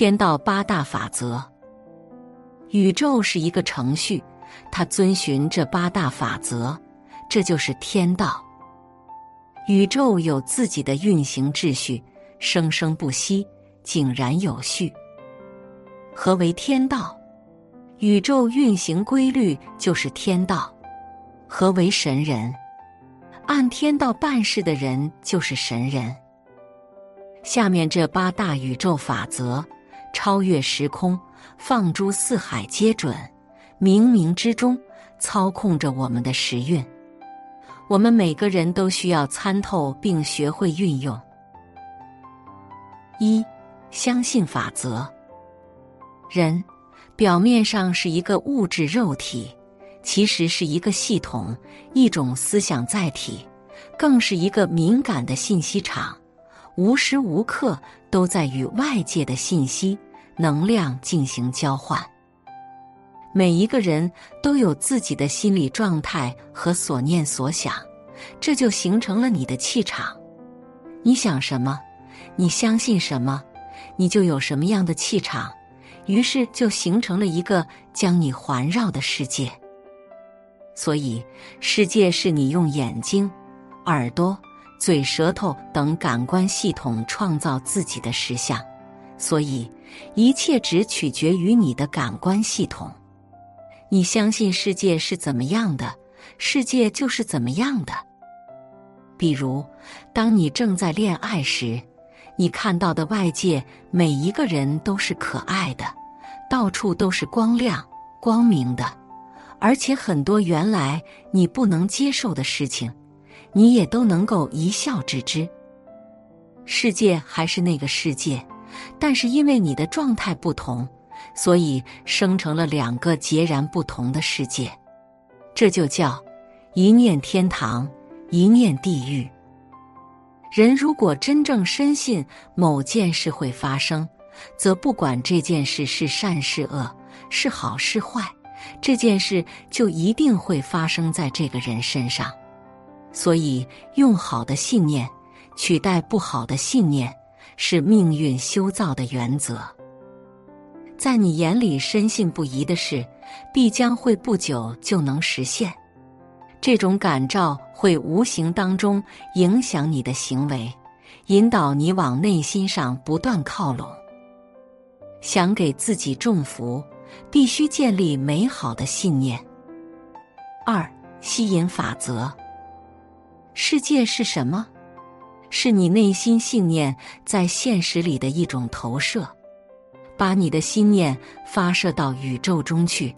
天道八大法则。宇宙是一个程序，它遵循这八大法则，这就是天道。宇宙有自己的运行秩序，生生不息，井然有序。何为天道？宇宙运行规律就是天道。何为神人？按天道办事的人就是神人。下面这八大宇宙法则，超越时空，放诸四海皆准，冥冥之中操控着我们的时运。我们每个人都需要参透并学会运用。一，相信法则。人表面上是一个物质肉体。其实是一个系统，一种思想载体，更是一个敏感的信息场，无时无刻都在与外界的信息、能量进行交换。每一个人都有自己的心理状态和所念所想，这就形成了你的气场。你想什么，你相信什么，你就有什么样的气场，于是就形成了一个将你环绕的世界。所以，世界是你用眼睛、耳朵、嘴、舌头等感官系统创造自己的实相。所以，一切只取决于你的感官系统。你相信世界是怎么样的，世界就是怎么样的。比如，当你正在恋爱时，你看到的外界每一个人都是可爱的，到处都是光亮、光明的。而且很多原来你不能接受的事情，你也都能够一笑置之。世界还是那个世界，但是因为你的状态不同，所以生成了两个截然不同的世界。这就叫一念天堂，一念地狱。人如果真正深信某件事会发生，则不管这件事是善是恶，是好是坏。这件事就一定会发生在这个人身上，所以用好的信念取代不好的信念，是命运修造的原则。在你眼里深信不疑的事，必将会不久就能实现。这种感召会无形当中影响你的行为，引导你往内心上不断靠拢。想给自己种福。必须建立美好的信念。二、吸引法则。世界是什么？是你内心信念在现实里的一种投射。把你的心念发射到宇宙中去，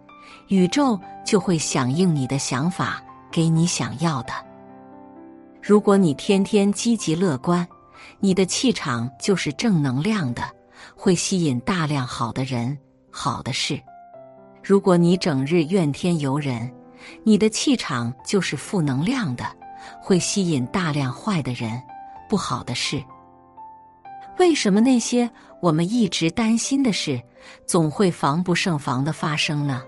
宇宙就会响应你的想法，给你想要的。如果你天天积极乐观，你的气场就是正能量的，会吸引大量好的人。好的事，如果你整日怨天尤人，你的气场就是负能量的，会吸引大量坏的人、不好的事。为什么那些我们一直担心的事，总会防不胜防的发生呢？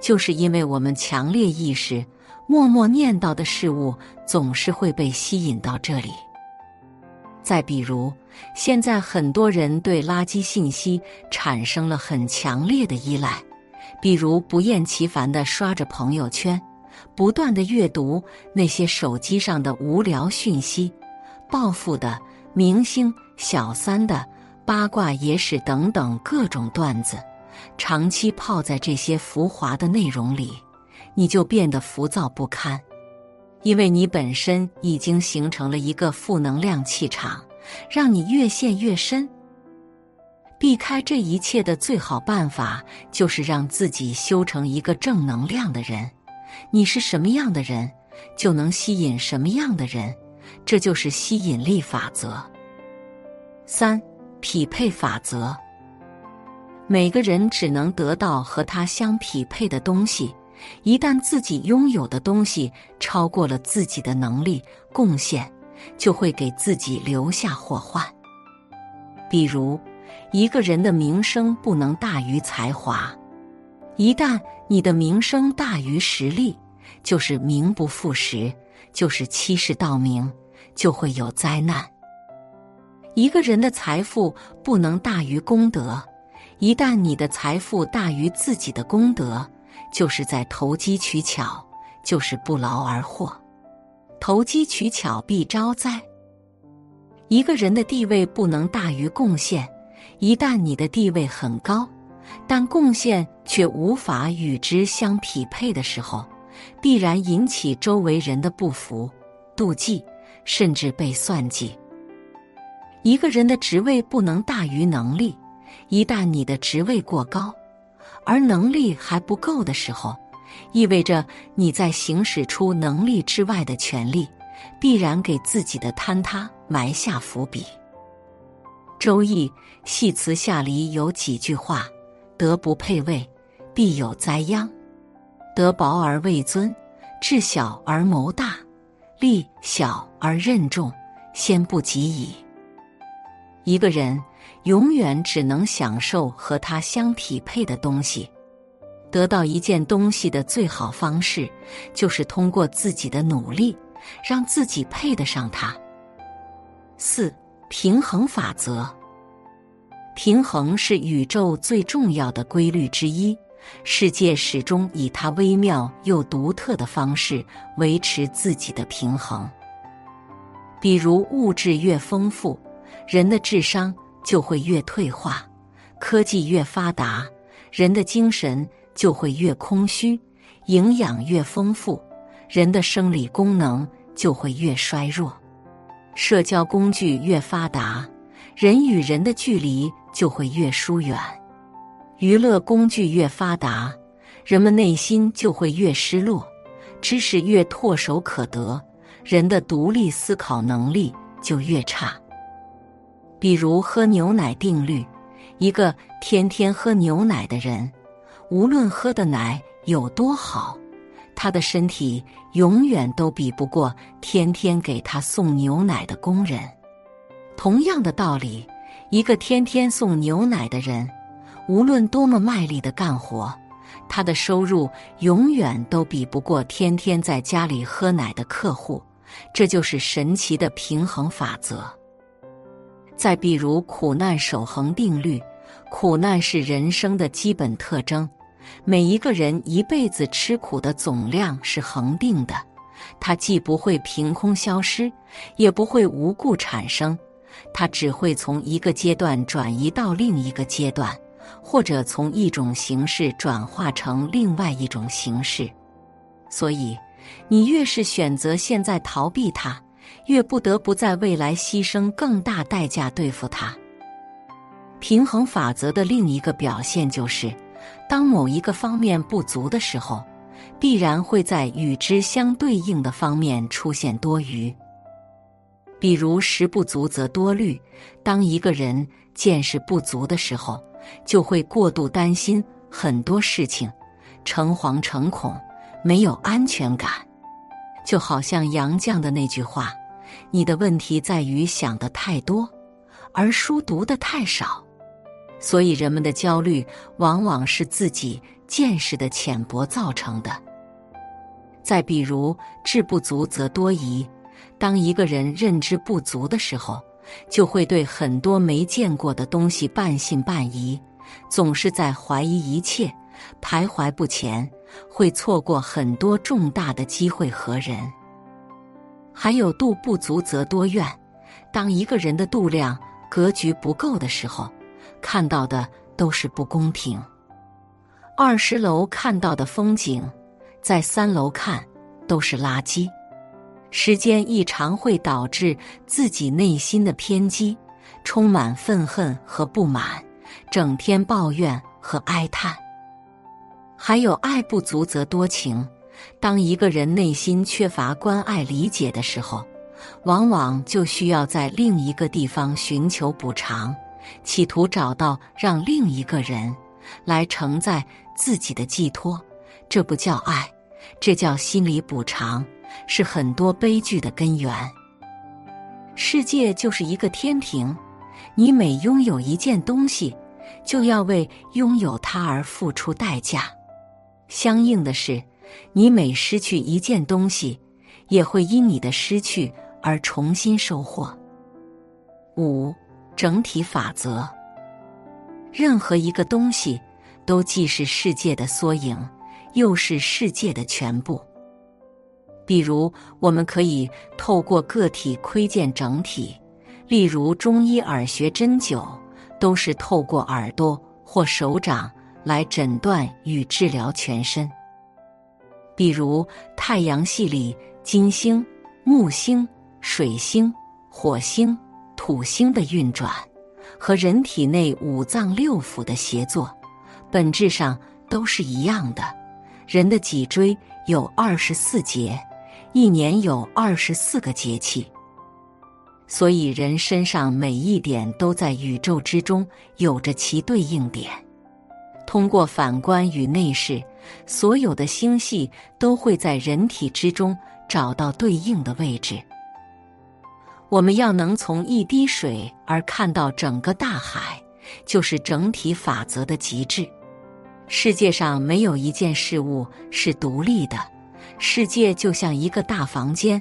就是因为我们强烈意识、默默念叨的事物，总是会被吸引到这里。再比如，现在很多人对垃圾信息产生了很强烈的依赖，比如不厌其烦的刷着朋友圈，不断的阅读那些手机上的无聊讯息，暴富的、明星、小三的、八卦野史等等各种段子，长期泡在这些浮华的内容里，你就变得浮躁不堪。因为你本身已经形成了一个负能量气场，让你越陷越深。避开这一切的最好办法，就是让自己修成一个正能量的人。你是什么样的人，就能吸引什么样的人，这就是吸引力法则。三、匹配法则。每个人只能得到和他相匹配的东西。一旦自己拥有的东西超过了自己的能力贡献，就会给自己留下祸患。比如，一个人的名声不能大于才华，一旦你的名声大于实力，就是名不副实，就是欺世盗名，就会有灾难。一个人的财富不能大于功德，一旦你的财富大于自己的功德，就是在投机取巧，就是不劳而获。投机取巧必招灾。一个人的地位不能大于贡献，一旦你的地位很高，但贡献却无法与之相匹配的时候，必然引起周围人的不服、妒忌，甚至被算计。一个人的职位不能大于能力，一旦你的职位过高，而能力还不够的时候，意味着你在行使出能力之外的权利，必然给自己的坍塌埋下伏笔。《周易》系辞下里有几句话：“德不配位，必有灾殃；德薄而位尊，智小而谋大，力小而任重，先不及矣。”一个人永远只能享受和他相匹配的东西。得到一件东西的最好方式，就是通过自己的努力，让自己配得上它。四平衡法则，平衡是宇宙最重要的规律之一。世界始终以它微妙又独特的方式维持自己的平衡。比如，物质越丰富。人的智商就会越退化，科技越发达，人的精神就会越空虚；营养越丰富，人的生理功能就会越衰弱；社交工具越发达，人与人的距离就会越疏远；娱乐工具越发达，人们内心就会越失落；知识越唾手可得，人的独立思考能力就越差。比如喝牛奶定律，一个天天喝牛奶的人，无论喝的奶有多好，他的身体永远都比不过天天给他送牛奶的工人。同样的道理，一个天天送牛奶的人，无论多么卖力的干活，他的收入永远都比不过天天在家里喝奶的客户。这就是神奇的平衡法则。再比如苦难守恒定律，苦难是人生的基本特征。每一个人一辈子吃苦的总量是恒定的，它既不会凭空消失，也不会无故产生，它只会从一个阶段转移到另一个阶段，或者从一种形式转化成另外一种形式。所以，你越是选择现在逃避它。越不得不在未来牺牲更大代价对付它。平衡法则的另一个表现就是，当某一个方面不足的时候，必然会在与之相对应的方面出现多余。比如食不足则多虑，当一个人见识不足的时候，就会过度担心很多事情，诚惶诚恐，没有安全感。就好像杨绛的那句话。你的问题在于想的太多，而书读的太少，所以人们的焦虑往往是自己见识的浅薄造成的。再比如，智不足则多疑。当一个人认知不足的时候，就会对很多没见过的东西半信半疑，总是在怀疑一切，徘徊不前，会错过很多重大的机会和人。还有度不足则多怨。当一个人的度量格局不够的时候，看到的都是不公平。二十楼看到的风景，在三楼看都是垃圾。时间一长会导致自己内心的偏激，充满愤恨和不满，整天抱怨和哀叹。还有爱不足则多情。当一个人内心缺乏关爱、理解的时候，往往就需要在另一个地方寻求补偿，企图找到让另一个人来承载自己的寄托。这不叫爱，这叫心理补偿，是很多悲剧的根源。世界就是一个天平，你每拥有一件东西，就要为拥有它而付出代价。相应的是。你每失去一件东西，也会因你的失去而重新收获。五整体法则。任何一个东西都既是世界的缩影，又是世界的全部。比如，我们可以透过个体窥见整体，例如中医耳学针灸，都是透过耳朵或手掌来诊断与治疗全身。比如太阳系里金星、木星、水星、火星、土星的运转，和人体内五脏六腑的协作，本质上都是一样的。人的脊椎有二十四节。一年有二十四个节气，所以人身上每一点都在宇宙之中有着其对应点。通过反观与内视，所有的星系都会在人体之中找到对应的位置。我们要能从一滴水而看到整个大海，就是整体法则的极致。世界上没有一件事物是独立的。世界就像一个大房间，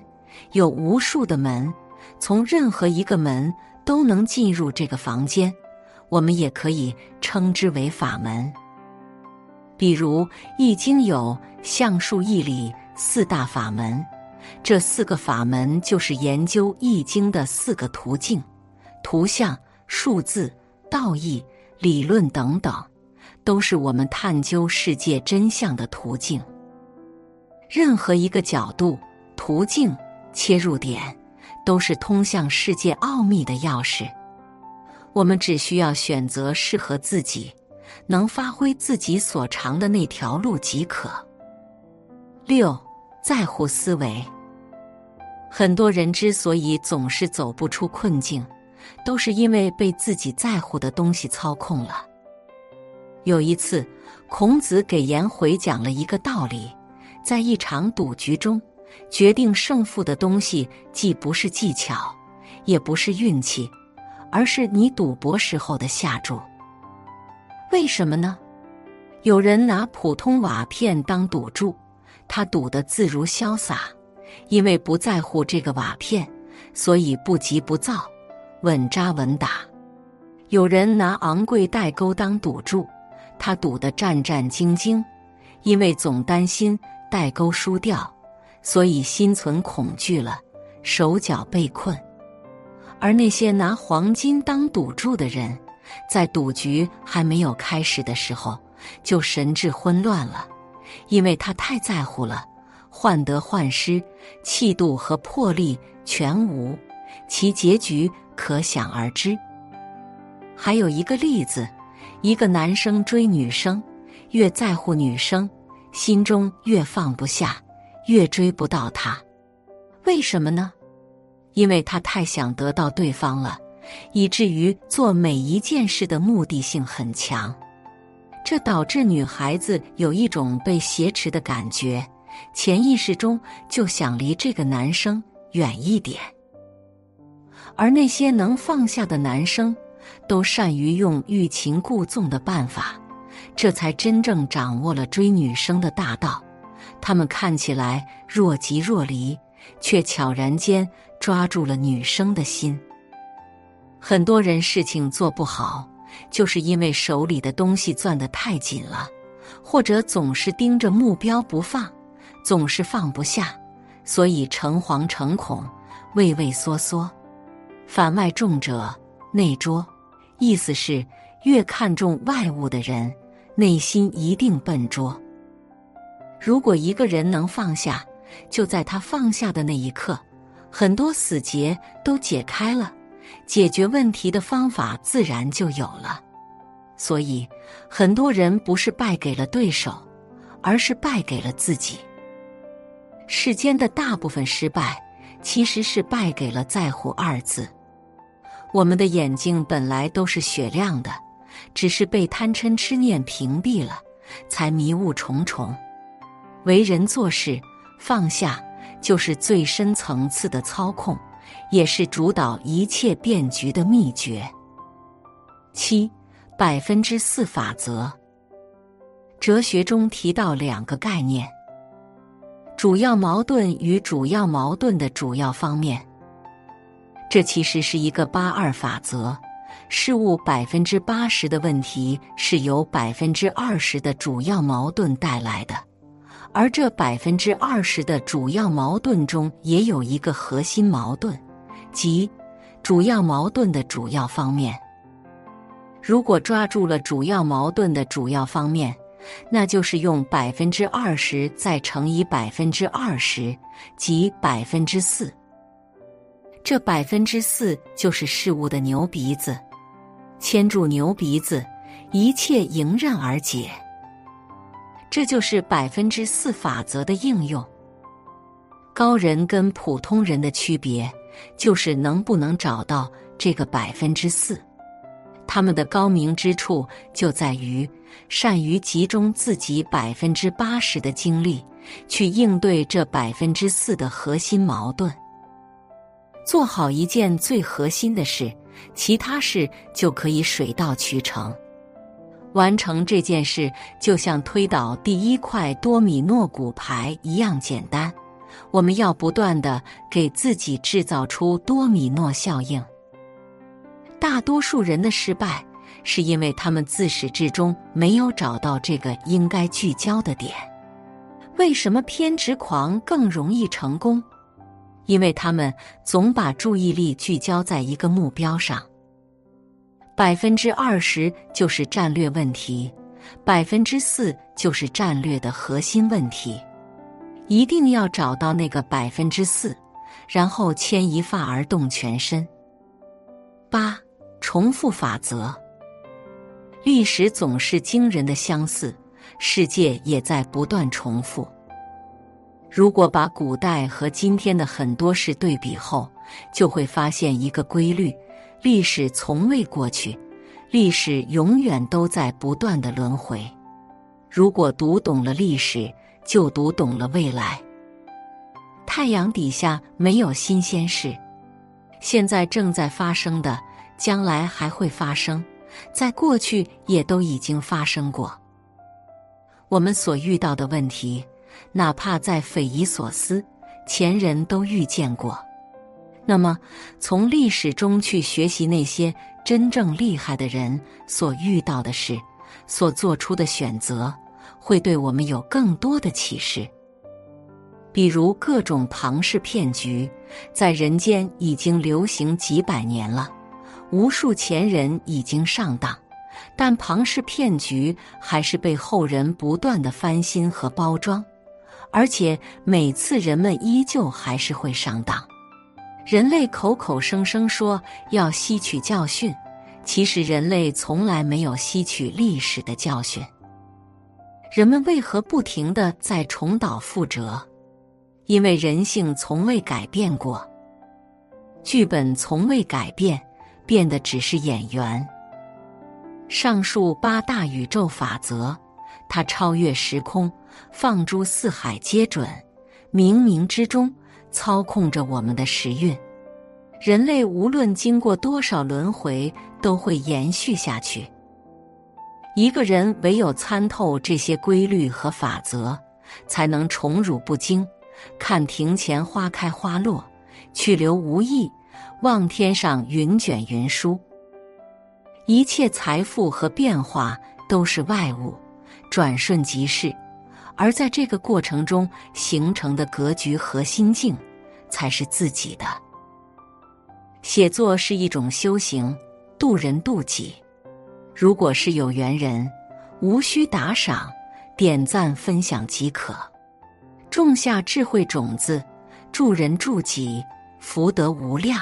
有无数的门，从任何一个门都能进入这个房间。我们也可以称之为法门。比如《易经》有象数义理四大法门，这四个法门就是研究《易经》的四个途径：图像、数字、道义、理论等等，都是我们探究世界真相的途径。任何一个角度、途径、切入点，都是通向世界奥秘的钥匙。我们只需要选择适合自己、能发挥自己所长的那条路即可。六，在乎思维。很多人之所以总是走不出困境，都是因为被自己在乎的东西操控了。有一次，孔子给颜回讲了一个道理。在一场赌局中，决定胜负的东西既不是技巧，也不是运气，而是你赌博时候的下注。为什么呢？有人拿普通瓦片当赌注，他赌得自如潇洒，因为不在乎这个瓦片，所以不急不躁，稳扎稳打。有人拿昂贵代沟当赌注，他赌得战战兢兢，因为总担心。代沟输掉，所以心存恐惧了，手脚被困。而那些拿黄金当赌注的人，在赌局还没有开始的时候就神志混乱了，因为他太在乎了，患得患失，气度和魄力全无，其结局可想而知。还有一个例子，一个男生追女生，越在乎女生。心中越放不下，越追不到他，为什么呢？因为他太想得到对方了，以至于做每一件事的目的性很强，这导致女孩子有一种被挟持的感觉，潜意识中就想离这个男生远一点。而那些能放下的男生，都善于用欲擒故纵的办法。这才真正掌握了追女生的大道。他们看起来若即若离，却悄然间抓住了女生的心。很多人事情做不好，就是因为手里的东西攥得太紧了，或者总是盯着目标不放，总是放不下，所以诚惶诚恐、畏畏缩缩。反外重者内拙，意思是越看重外物的人。内心一定笨拙。如果一个人能放下，就在他放下的那一刻，很多死结都解开了，解决问题的方法自然就有了。所以，很多人不是败给了对手，而是败给了自己。世间的大部分失败，其实是败给了“在乎”二字。我们的眼睛本来都是雪亮的。只是被贪嗔痴念屏蔽了，才迷雾重重。为人做事，放下就是最深层次的操控，也是主导一切变局的秘诀。七百分之四法则，哲学中提到两个概念：主要矛盾与主要矛盾的主要方面。这其实是一个八二法则。事物百分之八十的问题是由百分之二十的主要矛盾带来的，而这百分之二十的主要矛盾中也有一个核心矛盾，即主要矛盾的主要方面。如果抓住了主要矛盾的主要方面，那就是用百分之二十再乘以百分之二十，即百分之四。这百分之四就是事物的牛鼻子，牵住牛鼻子，一切迎刃而解。这就是百分之四法则的应用。高人跟普通人的区别，就是能不能找到这个百分之四。他们的高明之处就在于善于集中自己百分之八十的精力，去应对这百分之四的核心矛盾。做好一件最核心的事，其他事就可以水到渠成。完成这件事，就像推倒第一块多米诺骨牌一样简单。我们要不断的给自己制造出多米诺效应。大多数人的失败，是因为他们自始至终没有找到这个应该聚焦的点。为什么偏执狂更容易成功？因为他们总把注意力聚焦在一个目标上。百分之二十就是战略问题，百分之四就是战略的核心问题。一定要找到那个百分之四，然后牵一发而动全身。八。重复法则，历史总是惊人的相似，世界也在不断重复。如果把古代和今天的很多事对比后，就会发现一个规律：历史从未过去，历史永远都在不断的轮回。如果读懂了历史，就读懂了未来。太阳底下没有新鲜事，现在正在发生的。将来还会发生，在过去也都已经发生过。我们所遇到的问题，哪怕再匪夷所思，前人都遇见过。那么，从历史中去学习那些真正厉害的人所遇到的事，所做出的选择，会对我们有更多的启示。比如，各种庞氏骗局，在人间已经流行几百年了。无数前人已经上当，但庞氏骗局还是被后人不断的翻新和包装，而且每次人们依旧还是会上当。人类口口声声说要吸取教训，其实人类从来没有吸取历史的教训。人们为何不停的在重蹈覆辙？因为人性从未改变过，剧本从未改变。变的只是演员。上述八大宇宙法则，它超越时空，放诸四海皆准，冥冥之中操控着我们的时运。人类无论经过多少轮回，都会延续下去。一个人唯有参透这些规律和法则，才能宠辱不惊，看庭前花开花落，去留无意。望天上云卷云舒，一切财富和变化都是外物，转瞬即逝。而在这个过程中形成的格局和心境，才是自己的。写作是一种修行，渡人渡己。如果是有缘人，无需打赏、点赞、分享即可，种下智慧种子，助人助己，福德无量。